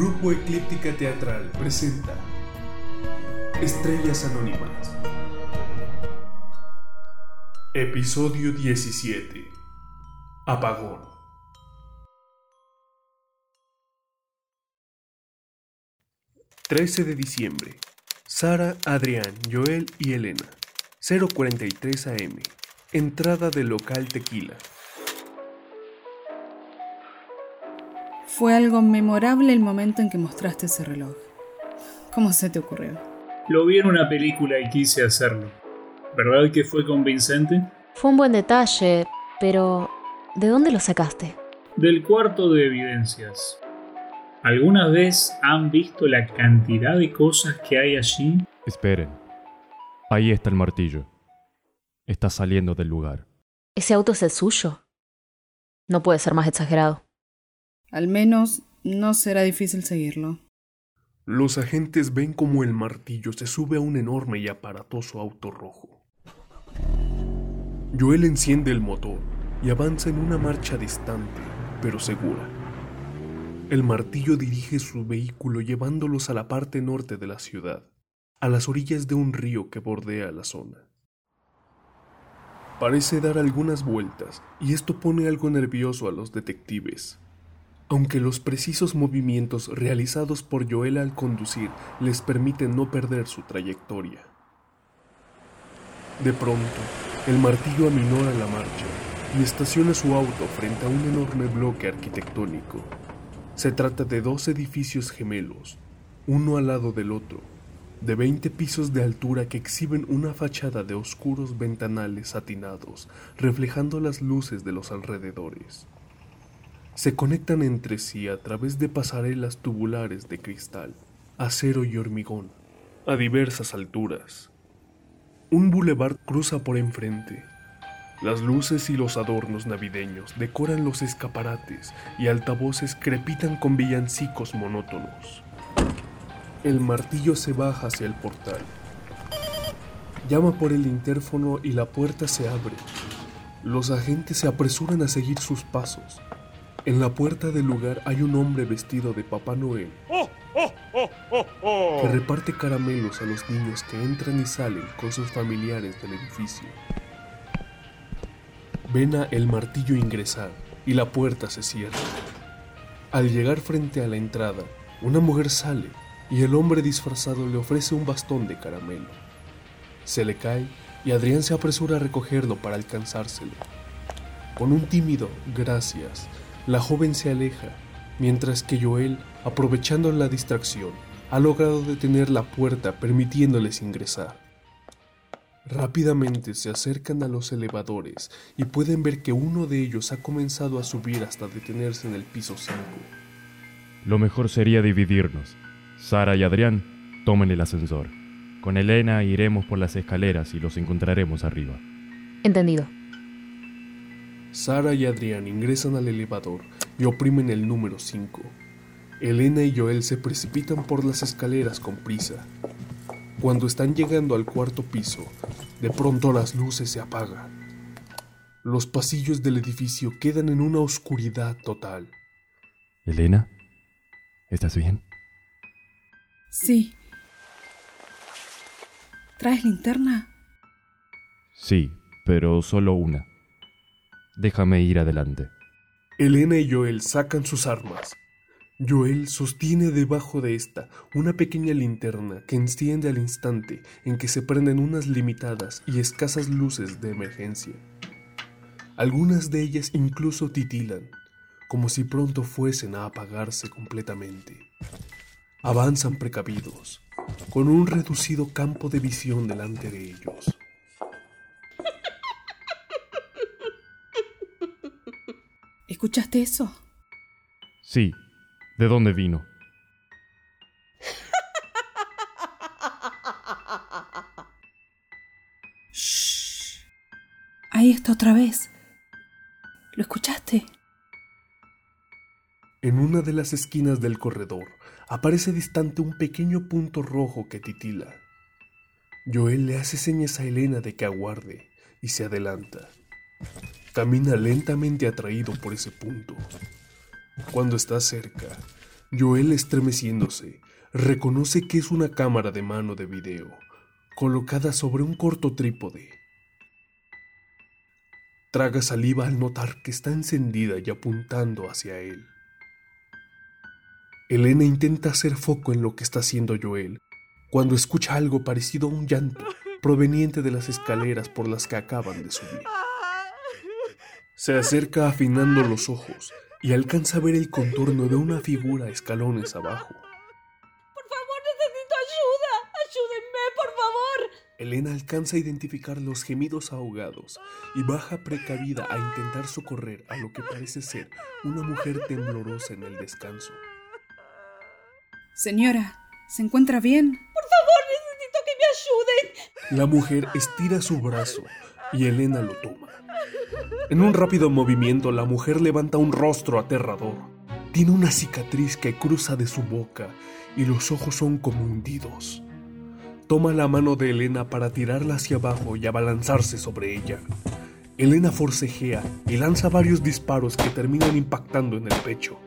Grupo Eclíptica Teatral presenta Estrellas Anónimas. Episodio 17. Apagón. ...13 de diciembre... Sara, Adrián, Joel y Elena... ...043 am... ...entrada del local Tequila... Fue algo memorable el momento en que mostraste ese reloj. ¿Cómo se te ocurrió? Lo vi en una película y quise hacerlo. ¿Verdad que fue convincente? Fue un buen detalle, pero ¿de dónde lo sacaste? Del cuarto de evidencias. ¿Alguna vez han visto la cantidad de cosas que hay allí? Esperen. Ahí está el martillo. Está saliendo del lugar. ¿Ese auto es el suyo? No puede ser más exagerado. Al menos no será difícil seguirlo. Los agentes ven como el martillo se sube a un enorme y aparatoso auto rojo. Joel enciende el motor y avanza en una marcha distante, pero segura. El martillo dirige su vehículo llevándolos a la parte norte de la ciudad, a las orillas de un río que bordea la zona. Parece dar algunas vueltas y esto pone algo nervioso a los detectives, aunque los precisos movimientos realizados por Joel al conducir les permiten no perder su trayectoria. De pronto, el martillo aminora la marcha y estaciona su auto frente a un enorme bloque arquitectónico. Se trata de dos edificios gemelos, uno al lado del otro, de 20 pisos de altura que exhiben una fachada de oscuros ventanales satinados, reflejando las luces de los alrededores se conectan entre sí a través de pasarelas tubulares de cristal, acero y hormigón, a diversas alturas. Un bulevar cruza por enfrente. Las luces y los adornos navideños decoran los escaparates y altavoces crepitan con villancicos monótonos. El martillo se baja hacia el portal. Llama por el interfono y la puerta se abre. Los agentes se apresuran a seguir sus pasos en la puerta del lugar hay un hombre vestido de Papá Noel que reparte caramelos a los niños que entran y salen con sus familiares del edificio. Ven a el martillo ingresar y la puerta se cierra. Al llegar frente a la entrada, una mujer sale y el hombre disfrazado le ofrece un bastón de caramelo. Se le cae y Adrián se apresura a recogerlo para alcanzárselo. Con un tímido gracias, la joven se aleja, mientras que Joel, aprovechando la distracción, ha logrado detener la puerta permitiéndoles ingresar. Rápidamente se acercan a los elevadores y pueden ver que uno de ellos ha comenzado a subir hasta detenerse en el piso 5. Lo mejor sería dividirnos. Sara y Adrián tomen el ascensor. Con Elena iremos por las escaleras y los encontraremos arriba. Entendido. Sara y Adrián ingresan al elevador y oprimen el número 5. Elena y Joel se precipitan por las escaleras con prisa. Cuando están llegando al cuarto piso, de pronto las luces se apagan. Los pasillos del edificio quedan en una oscuridad total. Elena, ¿estás bien? Sí. ¿Traes linterna? Sí, pero solo una. Déjame ir adelante. Elena y Joel sacan sus armas. Joel sostiene debajo de esta una pequeña linterna que enciende al instante en que se prenden unas limitadas y escasas luces de emergencia. Algunas de ellas incluso titilan, como si pronto fuesen a apagarse completamente. Avanzan precavidos, con un reducido campo de visión delante de ellos. ¿Escuchaste eso? Sí. ¿De dónde vino? Shh. Ahí está otra vez. ¿Lo escuchaste? En una de las esquinas del corredor aparece distante un pequeño punto rojo que titila. Joel le hace señas a Elena de que aguarde y se adelanta. Camina lentamente atraído por ese punto. Cuando está cerca, Joel, estremeciéndose, reconoce que es una cámara de mano de video, colocada sobre un corto trípode. Traga saliva al notar que está encendida y apuntando hacia él. Elena intenta hacer foco en lo que está haciendo Joel, cuando escucha algo parecido a un llanto proveniente de las escaleras por las que acaban de subir. Se acerca afinando los ojos y alcanza a ver el contorno de una figura a escalones abajo. Por favor, necesito ayuda. Ayúdenme, por favor. Elena alcanza a identificar los gemidos ahogados y baja precavida a intentar socorrer a lo que parece ser una mujer temblorosa en el descanso. Señora, ¿se encuentra bien? Por favor, necesito que me ayuden. La mujer estira su brazo y Elena lo toma. En un rápido movimiento, la mujer levanta un rostro aterrador. Tiene una cicatriz que cruza de su boca y los ojos son como hundidos. Toma la mano de Elena para tirarla hacia abajo y abalanzarse sobre ella. Elena forcejea y lanza varios disparos que terminan impactando en el pecho.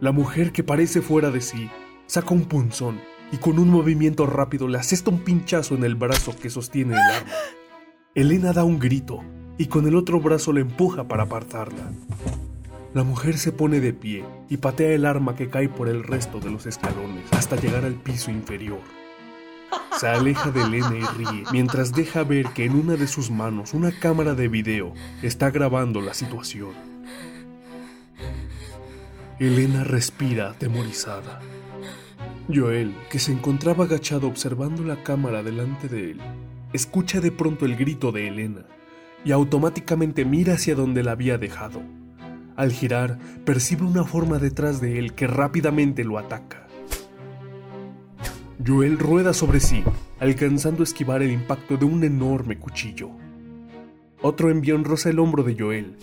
La mujer, que parece fuera de sí, saca un punzón y con un movimiento rápido le asesta un pinchazo en el brazo que sostiene el arma. Elena da un grito y con el otro brazo la empuja para apartarla. La mujer se pone de pie y patea el arma que cae por el resto de los escalones hasta llegar al piso inferior. Se aleja de Elena y ríe mientras deja ver que en una de sus manos una cámara de video está grabando la situación. Elena respira atemorizada. Joel, que se encontraba agachado observando la cámara delante de él, escucha de pronto el grito de Elena y automáticamente mira hacia donde la había dejado. Al girar, percibe una forma detrás de él que rápidamente lo ataca. Joel rueda sobre sí, alcanzando a esquivar el impacto de un enorme cuchillo. Otro envión roza el hombro de Joel.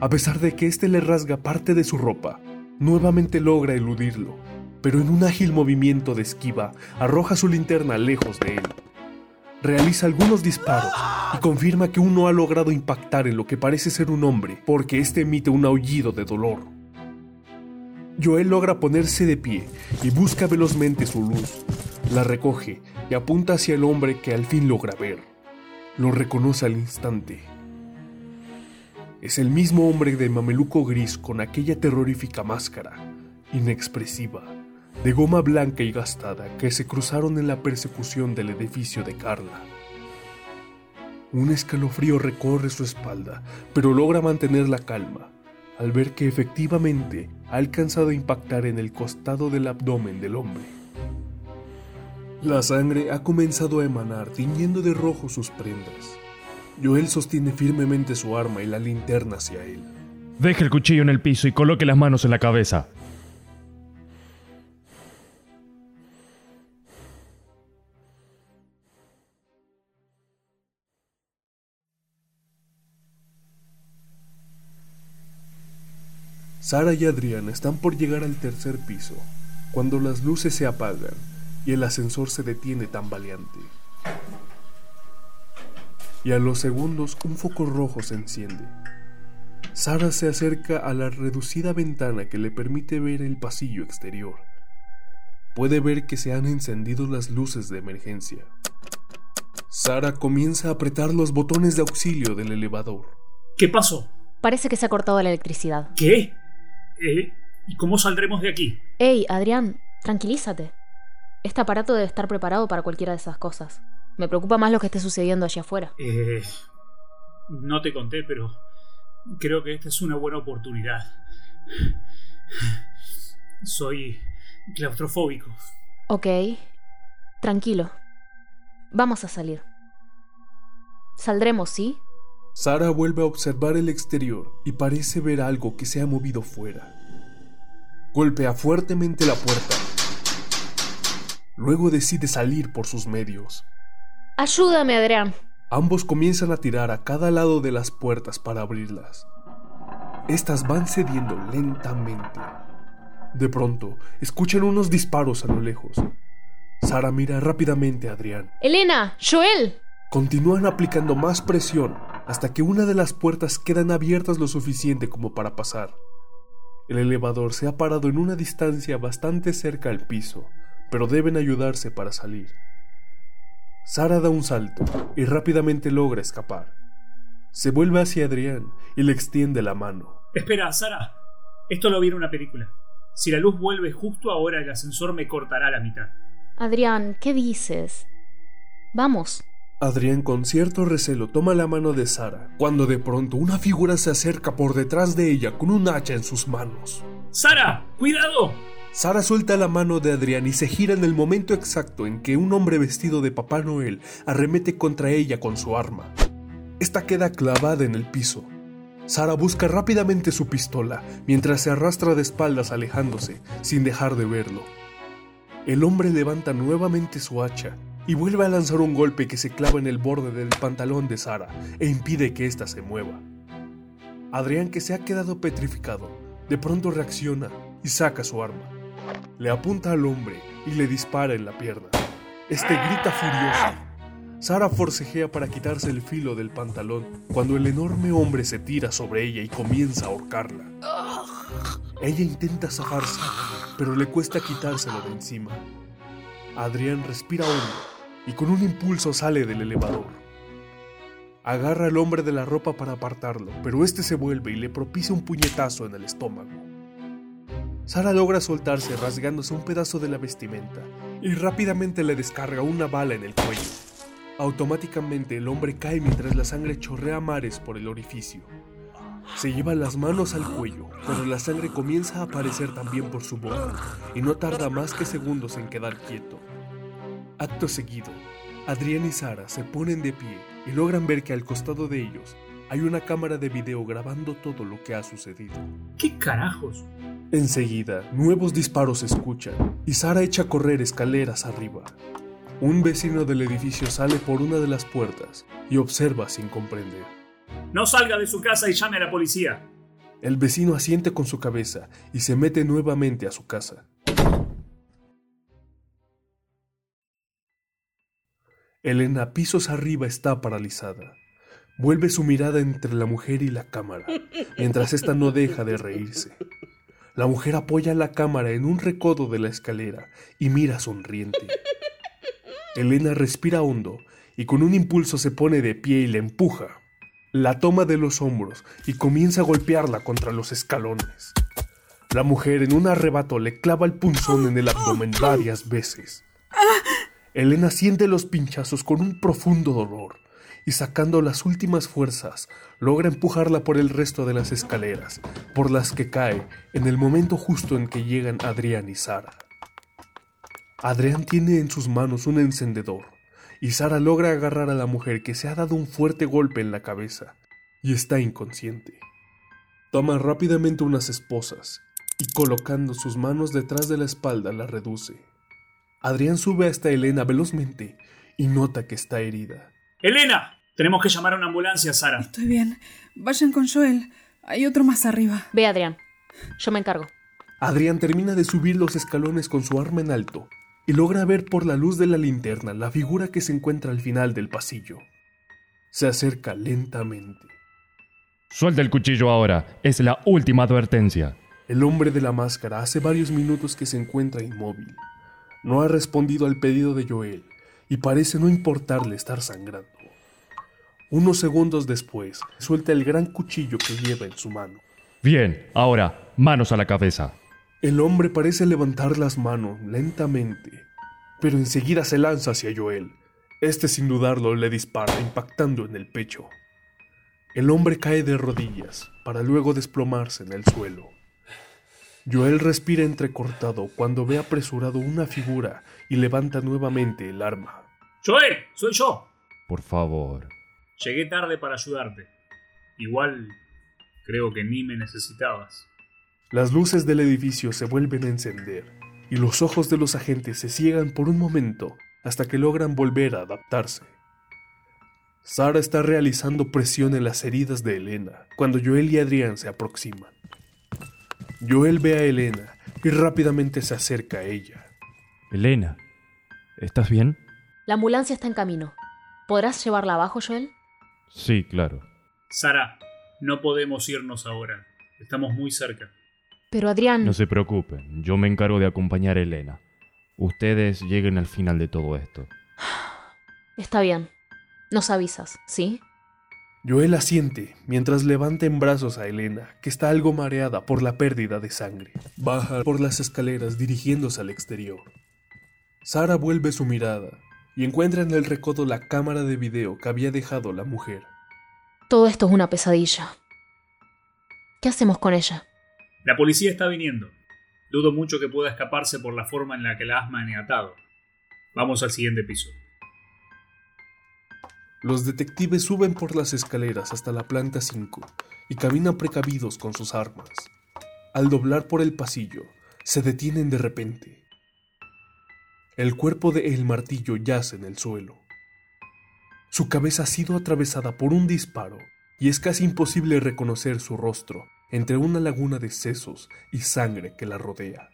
A pesar de que éste le rasga parte de su ropa, nuevamente logra eludirlo, pero en un ágil movimiento de esquiva arroja su linterna lejos de él. Realiza algunos disparos y confirma que uno ha logrado impactar en lo que parece ser un hombre, porque éste emite un aullido de dolor. Joel logra ponerse de pie y busca velozmente su luz. La recoge y apunta hacia el hombre que al fin logra ver. Lo reconoce al instante. Es el mismo hombre de mameluco gris con aquella terrorífica máscara, inexpresiva, de goma blanca y gastada que se cruzaron en la persecución del edificio de Carla. Un escalofrío recorre su espalda, pero logra mantener la calma al ver que efectivamente ha alcanzado a impactar en el costado del abdomen del hombre. La sangre ha comenzado a emanar, tiñendo de rojo sus prendas. Joel sostiene firmemente su arma y la linterna hacia él. Deje el cuchillo en el piso y coloque las manos en la cabeza. Sara y Adrián están por llegar al tercer piso, cuando las luces se apagan y el ascensor se detiene tambaleante. Y a los segundos un foco rojo se enciende. Sara se acerca a la reducida ventana que le permite ver el pasillo exterior. Puede ver que se han encendido las luces de emergencia. Sara comienza a apretar los botones de auxilio del elevador. ¿Qué pasó? Parece que se ha cortado la electricidad. ¿Qué? Eh, ¿Y cómo saldremos de aquí? Ey, Adrián, tranquilízate. Este aparato debe estar preparado para cualquiera de esas cosas. Me preocupa más lo que esté sucediendo allá afuera. Eh, no te conté, pero creo que esta es una buena oportunidad. Soy claustrofóbico. Ok. Tranquilo. Vamos a salir. Saldremos, ¿sí? Sara vuelve a observar el exterior y parece ver algo que se ha movido fuera. Golpea fuertemente la puerta. Luego decide salir por sus medios. Ayúdame, Adrián. Ambos comienzan a tirar a cada lado de las puertas para abrirlas. Estas van cediendo lentamente. De pronto, escuchan unos disparos a lo lejos. Sara mira rápidamente a Adrián. Elena, Joel. Continúan aplicando más presión hasta que una de las puertas quedan abiertas lo suficiente como para pasar. El elevador se ha parado en una distancia bastante cerca al piso, pero deben ayudarse para salir. Sara da un salto y rápidamente logra escapar. Se vuelve hacia Adrián y le extiende la mano. Espera, Sara. Esto lo vi en una película. Si la luz vuelve justo ahora, el ascensor me cortará la mitad. Adrián, ¿qué dices? Vamos. Adrián con cierto recelo toma la mano de Sara, cuando de pronto una figura se acerca por detrás de ella con un hacha en sus manos. ¡Sara! ¡Cuidado! Sara suelta la mano de Adrián y se gira en el momento exacto en que un hombre vestido de Papá Noel arremete contra ella con su arma. Esta queda clavada en el piso. Sara busca rápidamente su pistola mientras se arrastra de espaldas alejándose, sin dejar de verlo. El hombre levanta nuevamente su hacha y vuelve a lanzar un golpe que se clava en el borde del pantalón de Sara e impide que ésta se mueva. Adrián, que se ha quedado petrificado, de pronto reacciona y saca su arma. Le apunta al hombre y le dispara en la pierna. Este grita furioso. Sara forcejea para quitarse el filo del pantalón cuando el enorme hombre se tira sobre ella y comienza a ahorcarla. Ella intenta zafarse, pero le cuesta quitárselo de encima. Adrián respira hondo y con un impulso sale del elevador. Agarra al hombre de la ropa para apartarlo, pero este se vuelve y le propicia un puñetazo en el estómago. Sara logra soltarse rasgándose un pedazo de la vestimenta y rápidamente le descarga una bala en el cuello. Automáticamente el hombre cae mientras la sangre chorrea mares por el orificio. Se lleva las manos al cuello, pero la sangre comienza a aparecer también por su boca y no tarda más que segundos en quedar quieto. Acto seguido, Adrián y Sara se ponen de pie y logran ver que al costado de ellos hay una cámara de video grabando todo lo que ha sucedido. ¿Qué carajos? Enseguida, nuevos disparos se escuchan y Sara echa a correr escaleras arriba. Un vecino del edificio sale por una de las puertas y observa sin comprender. No salga de su casa y llame a la policía. El vecino asiente con su cabeza y se mete nuevamente a su casa. Elena pisos arriba está paralizada. Vuelve su mirada entre la mujer y la cámara, mientras ésta no deja de reírse. La mujer apoya la cámara en un recodo de la escalera y mira sonriente. Elena respira hondo y con un impulso se pone de pie y la empuja. La toma de los hombros y comienza a golpearla contra los escalones. La mujer en un arrebato le clava el punzón en el abdomen varias veces. Elena siente los pinchazos con un profundo dolor y sacando las últimas fuerzas, logra empujarla por el resto de las escaleras, por las que cae en el momento justo en que llegan Adrián y Sara. Adrián tiene en sus manos un encendedor y Sara logra agarrar a la mujer que se ha dado un fuerte golpe en la cabeza y está inconsciente. Toma rápidamente unas esposas y colocando sus manos detrás de la espalda la reduce. Adrián sube hasta Elena velozmente y nota que está herida. ¡Elena! Tenemos que llamar a una ambulancia, Sara. Estoy bien. Vayan con Joel. Hay otro más arriba. Ve, Adrián. Yo me encargo. Adrián termina de subir los escalones con su arma en alto y logra ver por la luz de la linterna la figura que se encuentra al final del pasillo. Se acerca lentamente. Suelta el cuchillo ahora. Es la última advertencia. El hombre de la máscara hace varios minutos que se encuentra inmóvil. No ha respondido al pedido de Joel y parece no importarle estar sangrando. Unos segundos después, suelta el gran cuchillo que lleva en su mano. Bien, ahora, manos a la cabeza. El hombre parece levantar las manos lentamente, pero enseguida se lanza hacia Joel. Este sin dudarlo le dispara, impactando en el pecho. El hombre cae de rodillas, para luego desplomarse en el suelo. Joel respira entrecortado cuando ve apresurado una figura y levanta nuevamente el arma. Joel, soy yo. Por favor. Llegué tarde para ayudarte. Igual creo que ni me necesitabas. Las luces del edificio se vuelven a encender y los ojos de los agentes se ciegan por un momento hasta que logran volver a adaptarse. Sara está realizando presión en las heridas de Elena cuando Joel y Adrián se aproximan. Joel ve a Elena y rápidamente se acerca a ella. Elena, ¿estás bien? La ambulancia está en camino. ¿Podrás llevarla abajo, Joel? Sí, claro. Sara, no podemos irnos ahora. Estamos muy cerca. Pero Adrián... No se preocupen, yo me encargo de acompañar a Elena. Ustedes lleguen al final de todo esto. Está bien. Nos avisas, ¿sí? Joel asiente mientras levanta en brazos a Elena, que está algo mareada por la pérdida de sangre. Baja por las escaleras dirigiéndose al exterior. Sara vuelve su mirada y encuentra en el recodo la cámara de video que había dejado la mujer. Todo esto es una pesadilla. ¿Qué hacemos con ella? La policía está viniendo. Dudo mucho que pueda escaparse por la forma en la que la has maniatado. Vamos al siguiente piso. Los detectives suben por las escaleras hasta la planta 5 y caminan precavidos con sus armas. Al doblar por el pasillo, se detienen de repente. El cuerpo de El Martillo yace en el suelo. Su cabeza ha sido atravesada por un disparo y es casi imposible reconocer su rostro entre una laguna de sesos y sangre que la rodea.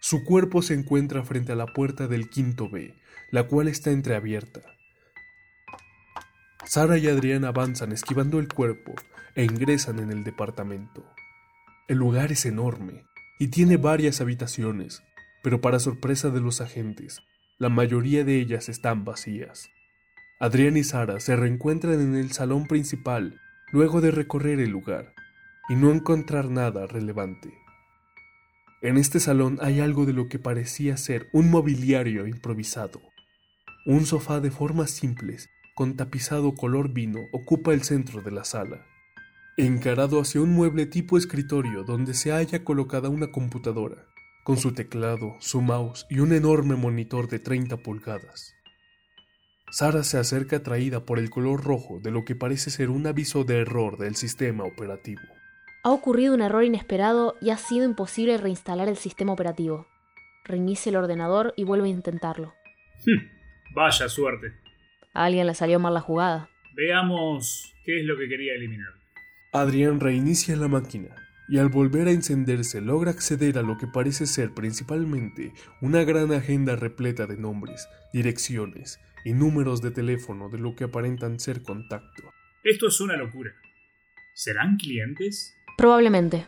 Su cuerpo se encuentra frente a la puerta del quinto B, la cual está entreabierta. Sara y Adrián avanzan esquivando el cuerpo e ingresan en el departamento. El lugar es enorme y tiene varias habitaciones, pero para sorpresa de los agentes, la mayoría de ellas están vacías. Adrián y Sara se reencuentran en el salón principal luego de recorrer el lugar y no encontrar nada relevante. En este salón hay algo de lo que parecía ser un mobiliario improvisado. Un sofá de formas simples con tapizado color vino ocupa el centro de la sala, encarado hacia un mueble tipo escritorio donde se halla colocada una computadora, con su teclado, su mouse y un enorme monitor de 30 pulgadas. Sara se acerca atraída por el color rojo de lo que parece ser un aviso de error del sistema operativo. Ha ocurrido un error inesperado y ha sido imposible reinstalar el sistema operativo. Reinicia el ordenador y vuelve a intentarlo. Vaya suerte. A alguien le salió mal la jugada. Veamos qué es lo que quería eliminar. Adrián reinicia la máquina y al volver a encenderse logra acceder a lo que parece ser principalmente una gran agenda repleta de nombres, direcciones y números de teléfono de lo que aparentan ser contacto. Esto es una locura. ¿Serán clientes? Probablemente.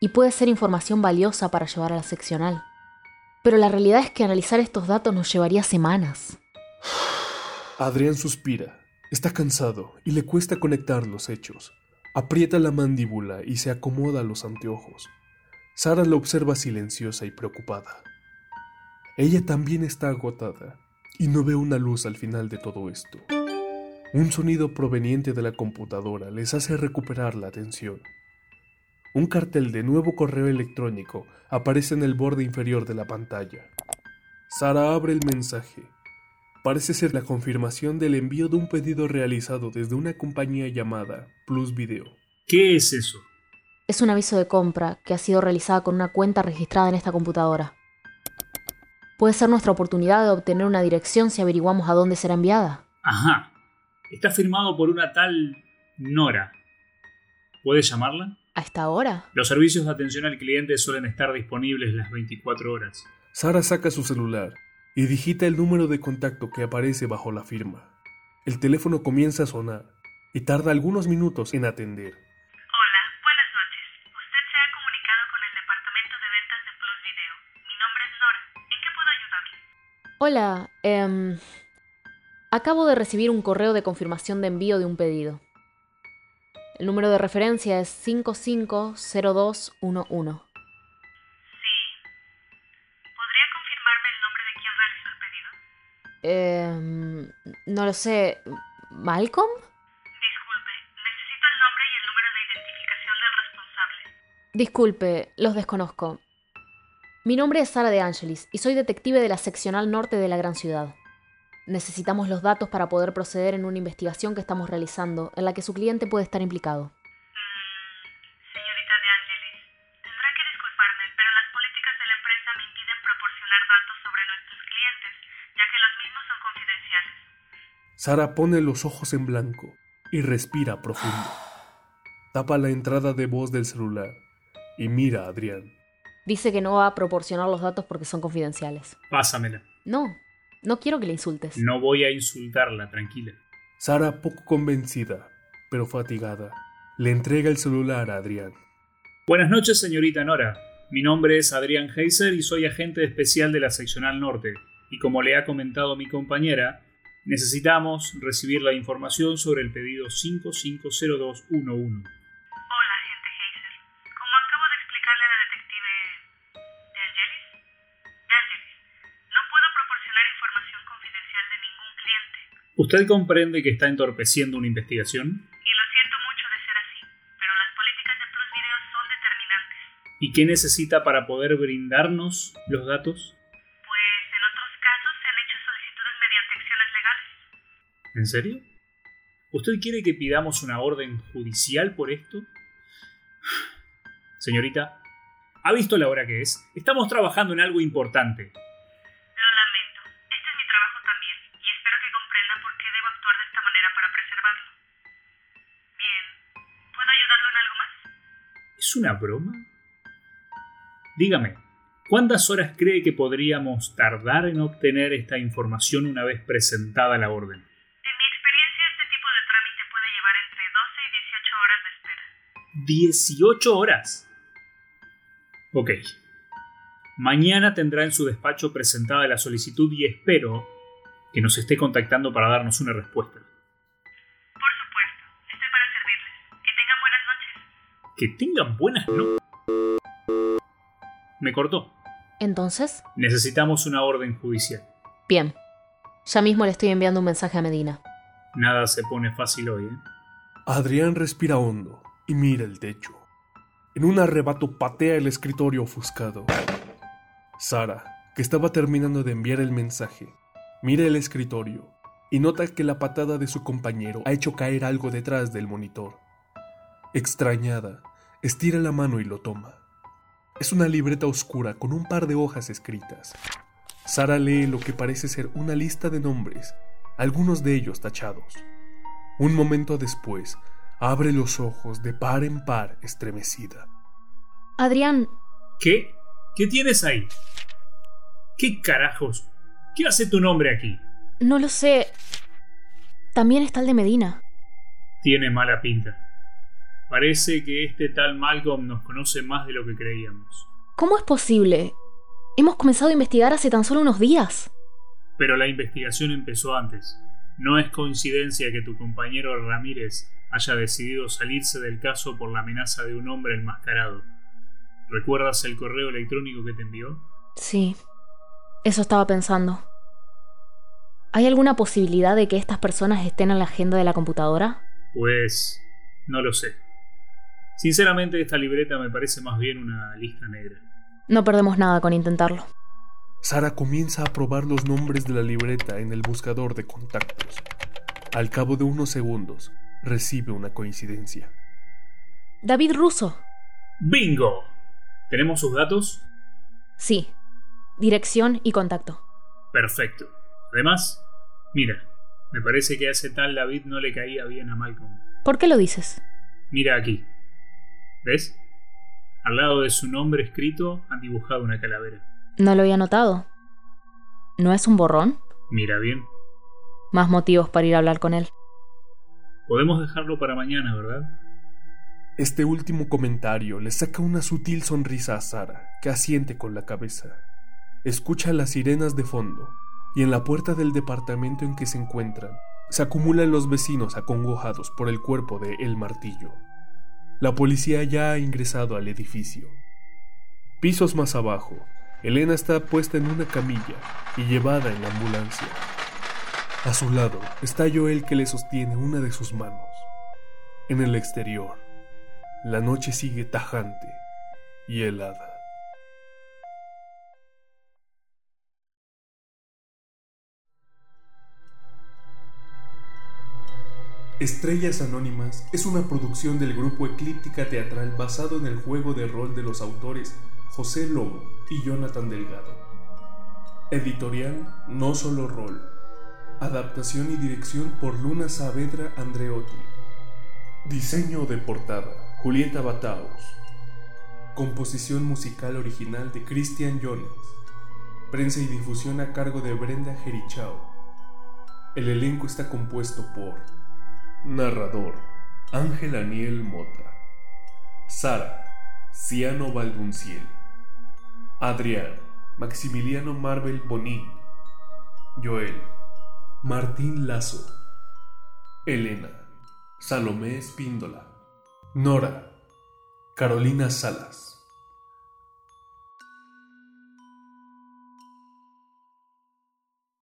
Y puede ser información valiosa para llevar a la seccional. Pero la realidad es que analizar estos datos nos llevaría semanas. Adrián suspira. Está cansado y le cuesta conectar los hechos. Aprieta la mandíbula y se acomoda los anteojos. Sara lo observa silenciosa y preocupada. Ella también está agotada y no ve una luz al final de todo esto. Un sonido proveniente de la computadora les hace recuperar la atención. Un cartel de nuevo correo electrónico aparece en el borde inferior de la pantalla. Sara abre el mensaje parece ser la confirmación del envío de un pedido realizado desde una compañía llamada Plus Video. ¿Qué es eso? Es un aviso de compra que ha sido realizada con una cuenta registrada en esta computadora. Puede ser nuestra oportunidad de obtener una dirección si averiguamos a dónde será enviada. Ajá. Está firmado por una tal Nora. ¿Puedes llamarla? ¿A esta hora? Los servicios de atención al cliente suelen estar disponibles las 24 horas. Sara saca su celular y digita el número de contacto que aparece bajo la firma. El teléfono comienza a sonar y tarda algunos minutos en atender. Hola, buenas noches. Usted se ha comunicado con el departamento de ventas de Plus Video. Mi nombre es Nora. ¿En qué puedo ayudarle? Hola, em, acabo de recibir un correo de confirmación de envío de un pedido. El número de referencia es 550211. Em, no lo sé. ¿Malcolm? Disculpe, necesito el nombre y el número de identificación del responsable. Disculpe, los desconozco. Mi nombre es Sara de Angelis y soy detective de la seccional norte de la gran ciudad. Necesitamos los datos para poder proceder en una investigación que estamos realizando en la que su cliente puede estar implicado. Sara pone los ojos en blanco y respira profundo. Tapa la entrada de voz del celular y mira a Adrián. Dice que no va a proporcionar los datos porque son confidenciales. Pásamela. No, no quiero que le insultes. No voy a insultarla, tranquila. Sara, poco convencida, pero fatigada, le entrega el celular a Adrián. Buenas noches, señorita Nora. Mi nombre es Adrián Heiser y soy agente especial de la Seccional Norte. Y como le ha comentado mi compañera, necesitamos recibir la información sobre el pedido 550211. Hola, agente Heiser. Como acabo de explicarle a la detective de Angelis, de Angelis, no puedo proporcionar información confidencial de ningún cliente. ¿Usted comprende que está entorpeciendo una investigación? Y lo siento mucho de ser así, pero las políticas de Plus Video son determinantes. ¿Y qué necesita para poder brindarnos los datos? ¿En serio? ¿Usted quiere que pidamos una orden judicial por esto? Señorita, ¿ha visto la hora que es? Estamos trabajando en algo importante. Lo lamento. Este es mi trabajo también, y espero que comprenda por qué debo actuar de esta manera para preservarlo. Bien. ¿Puedo ayudarlo en algo más? ¿Es una broma? Dígame, ¿cuántas horas cree que podríamos tardar en obtener esta información una vez presentada la orden? En mi experiencia, este tipo de trámite puede llevar entre 12 y 18 horas de espera. ¿18 horas? Ok. Mañana tendrá en su despacho presentada la solicitud y espero que nos esté contactando para darnos una respuesta. Por supuesto. Estoy para servirles. Que tengan buenas noches. Que tengan buenas no. Me cortó. Entonces, Necesitamos una orden judicial. bien. Ya mismo le estoy enviando un mensaje a Medina. Nada se pone fácil hoy, ¿eh? Adrián respira hondo y mira el techo. En un arrebato patea el escritorio ofuscado. Sara, que estaba terminando de enviar el mensaje, mira el escritorio y nota que la patada de su compañero ha hecho caer algo detrás del monitor. Extrañada, estira la mano y lo toma. Es una libreta oscura con un par de hojas escritas. Sara lee lo que parece ser una lista de nombres, algunos de ellos tachados. Un momento después, abre los ojos de par en par estremecida. Adrián, ¿Qué? ¿Qué tienes ahí? ¿Qué carajos? ¿Qué hace tu nombre aquí? no lo sé. También está el de Medina. Tiene mala pinta. Parece que este tal Malcolm nos conoce más de lo que creíamos. ¿Cómo es posible? Hemos comenzado a investigar hace tan solo unos días. Pero la investigación empezó antes. No es coincidencia que tu compañero Ramírez haya decidido salirse del caso por la amenaza de un hombre enmascarado. ¿Recuerdas el correo electrónico que te envió? Sí, eso estaba pensando. ¿Hay alguna posibilidad de que estas personas estén en la agenda de la computadora? Pues no lo sé. Sinceramente esta libreta me parece más bien una lista negra. No perdemos nada con intentarlo. Sara comienza a probar los nombres de la libreta en el buscador de contactos. Al cabo de unos segundos, recibe una coincidencia. David Russo. ¡Bingo! ¿Tenemos sus datos? Sí. Dirección y contacto. Perfecto. Además, mira, me parece que a ese tal David no le caía bien a Malcolm. ¿Por qué lo dices? Mira aquí. ¿Ves? Al lado de su nombre escrito han dibujado una calavera. No lo había notado. ¿No es un borrón? Mira bien. Más motivos para ir a hablar con él. Podemos dejarlo para mañana, ¿verdad? Este último comentario le saca una sutil sonrisa a Sara, que asiente con la cabeza. Escucha las sirenas de fondo, y en la puerta del departamento en que se encuentran, se acumulan los vecinos acongojados por el cuerpo de El Martillo. La policía ya ha ingresado al edificio. Pisos más abajo, Elena está puesta en una camilla y llevada en la ambulancia. A su lado está Joel que le sostiene una de sus manos. En el exterior, la noche sigue tajante y helada. Estrellas Anónimas es una producción del grupo Eclíptica Teatral basado en el juego de rol de los autores José Lobo y Jonathan Delgado. Editorial No Solo Rol. Adaptación y dirección por Luna Saavedra Andreotti. Diseño de portada Julieta Bataos. Composición musical original de Christian Jones. Prensa y difusión a cargo de Brenda Jerichao. El elenco está compuesto por Narrador Ángel Aniel Mota. Sara Ciano Valdunciel, Adrián Maximiliano Marvel Bonín, Joel Martín Lazo, Elena Salomé Espíndola, Nora Carolina Salas.